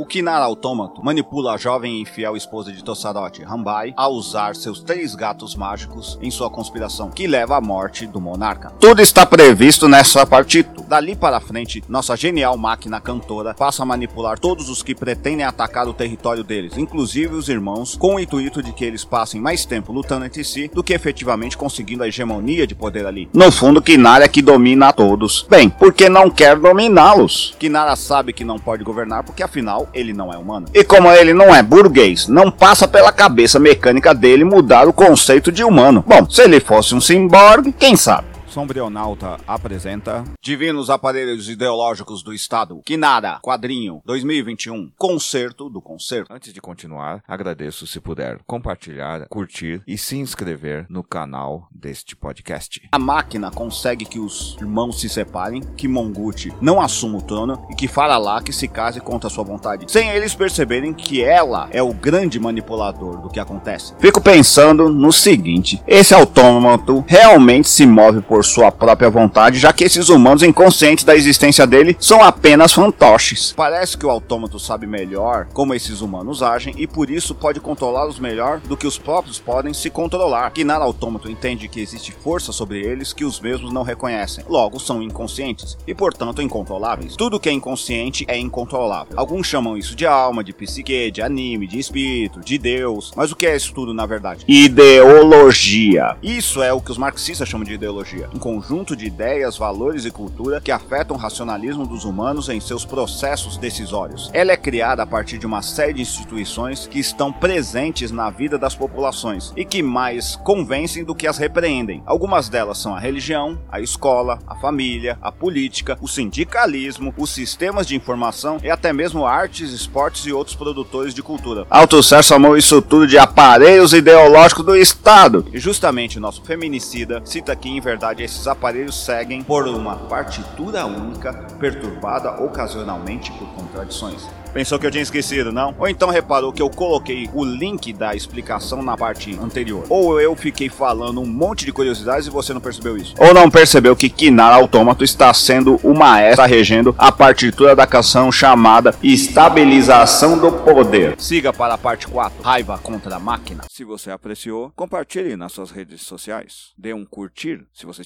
O Kinara Autômato manipula a jovem e fiel esposa de Tossarote, Rambai, a usar seus três gatos mágicos em sua conspiração, que leva à morte do monarca. Tudo está previsto nessa partida. Dali para frente, nossa genial máquina cantora passa a manipular todos os que pretendem atacar o território deles, inclusive os irmãos, com o intuito de que eles passem mais tempo lutando entre si do que efetivamente conseguindo a hegemonia de poder ali. No fundo, Kinara é que domina a todos. Bem, porque não quer dominá-los. Kinara sabe que não pode governar porque afinal ele não é humano. E como ele não é burguês, não passa pela cabeça mecânica dele mudar o conceito de humano. Bom, se ele fosse um cyborg, quem sabe? Sombrionauta apresenta Divinos Aparelhos Ideológicos do Estado. Kinara, quadrinho 2021. Concerto do concerto. Antes de continuar, agradeço se puder compartilhar, curtir e se inscrever no canal deste podcast. A máquina consegue que os irmãos se separem, que Monguchi não assuma o trono e que Faralak se case contra sua vontade, sem eles perceberem que ela é o grande manipulador do que acontece. Fico pensando no seguinte: esse autômato realmente se move por sua própria vontade, já que esses humanos inconscientes da existência dele são apenas fantoches. Parece que o autômato sabe melhor como esses humanos agem e por isso pode controlá-los melhor do que os próprios podem se controlar. Kinar autômato entende que existe força sobre eles que os mesmos não reconhecem. Logo, são inconscientes e, portanto, incontroláveis. Tudo que é inconsciente é incontrolável. Alguns chamam isso de alma, de psique, de anime, de espírito, de Deus. Mas o que é isso tudo na verdade? Ideologia. Isso é o que os marxistas chamam de ideologia um conjunto de ideias, valores e cultura que afetam o racionalismo dos humanos em seus processos decisórios. Ela é criada a partir de uma série de instituições que estão presentes na vida das populações e que mais convencem do que as repreendem. Algumas delas são a religião, a escola, a família, a política, o sindicalismo, os sistemas de informação e até mesmo artes, esportes e outros produtores de cultura. Althusser chamou isso tudo de aparelhos ideológicos do Estado. E justamente nosso feminicida cita que em verdade esses aparelhos seguem por uma partitura única, perturbada ocasionalmente por contradições. Pensou que eu tinha esquecido, não? Ou então reparou que eu coloquei o link da explicação na parte anterior? Ou eu fiquei falando um monte de curiosidades e você não percebeu isso? Ou não percebeu que Kinar Autômato está sendo o maestro regendo a partitura da canção chamada Estabilização do Poder? Siga para a parte 4, Raiva contra a Máquina. Se você apreciou, compartilhe nas suas redes sociais. Dê um curtir se você